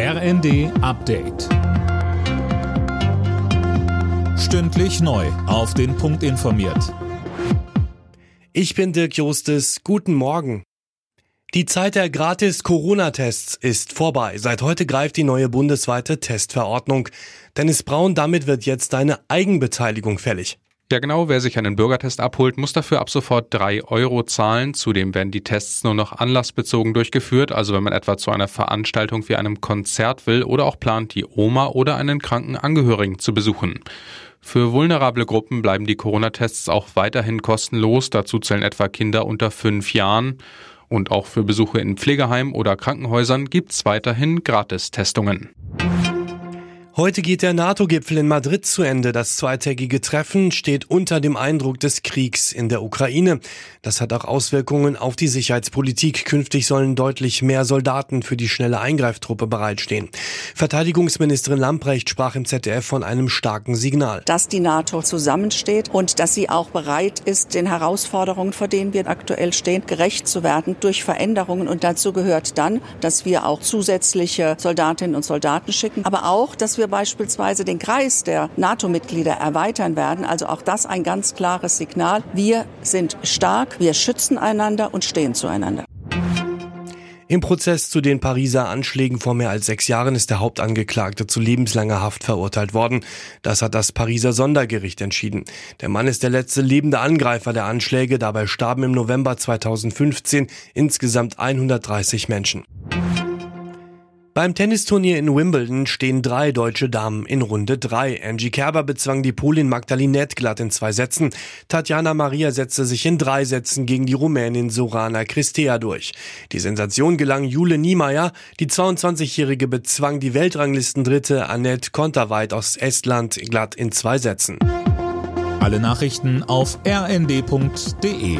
RND Update. Stündlich neu. Auf den Punkt informiert. Ich bin Dirk Jostes. Guten Morgen. Die Zeit der Gratis-Corona-Tests ist vorbei. Seit heute greift die neue bundesweite Testverordnung. Dennis Braun, damit wird jetzt eine Eigenbeteiligung fällig. Ja, genau. Wer sich einen Bürgertest abholt, muss dafür ab sofort drei Euro zahlen. Zudem werden die Tests nur noch anlassbezogen durchgeführt. Also wenn man etwa zu einer Veranstaltung wie einem Konzert will oder auch plant, die Oma oder einen kranken Angehörigen zu besuchen. Für vulnerable Gruppen bleiben die Corona-Tests auch weiterhin kostenlos. Dazu zählen etwa Kinder unter fünf Jahren. Und auch für Besuche in Pflegeheimen oder Krankenhäusern gibt's weiterhin Gratistestungen. Heute geht der NATO-Gipfel in Madrid zu Ende. Das zweitägige Treffen steht unter dem Eindruck des Kriegs in der Ukraine. Das hat auch Auswirkungen auf die Sicherheitspolitik. Künftig sollen deutlich mehr Soldaten für die schnelle Eingreiftruppe bereitstehen. Verteidigungsministerin Lamprecht sprach im ZDF von einem starken Signal. Dass die NATO zusammensteht und dass sie auch bereit ist, den Herausforderungen, vor denen wir aktuell stehen, gerecht zu werden durch Veränderungen. Und dazu gehört dann, dass wir auch zusätzliche Soldatinnen und Soldaten schicken, aber auch, dass wir beispielsweise den Kreis der NATO-Mitglieder erweitern werden. Also auch das ein ganz klares Signal. Wir sind stark, wir schützen einander und stehen zueinander. Im Prozess zu den Pariser Anschlägen vor mehr als sechs Jahren ist der Hauptangeklagte zu lebenslanger Haft verurteilt worden. Das hat das Pariser Sondergericht entschieden. Der Mann ist der letzte lebende Angreifer der Anschläge. Dabei starben im November 2015 insgesamt 130 Menschen. Beim Tennisturnier in Wimbledon stehen drei deutsche Damen in Runde drei. Angie Kerber bezwang die Polin Magdalinette glatt in zwei Sätzen. Tatjana Maria setzte sich in drei Sätzen gegen die Rumänin Sorana Cristea durch. Die Sensation gelang Jule Niemeyer. Die 22-Jährige bezwang die Weltranglistendritte Annette Konterweit aus Estland glatt in zwei Sätzen. Alle Nachrichten auf rnd.de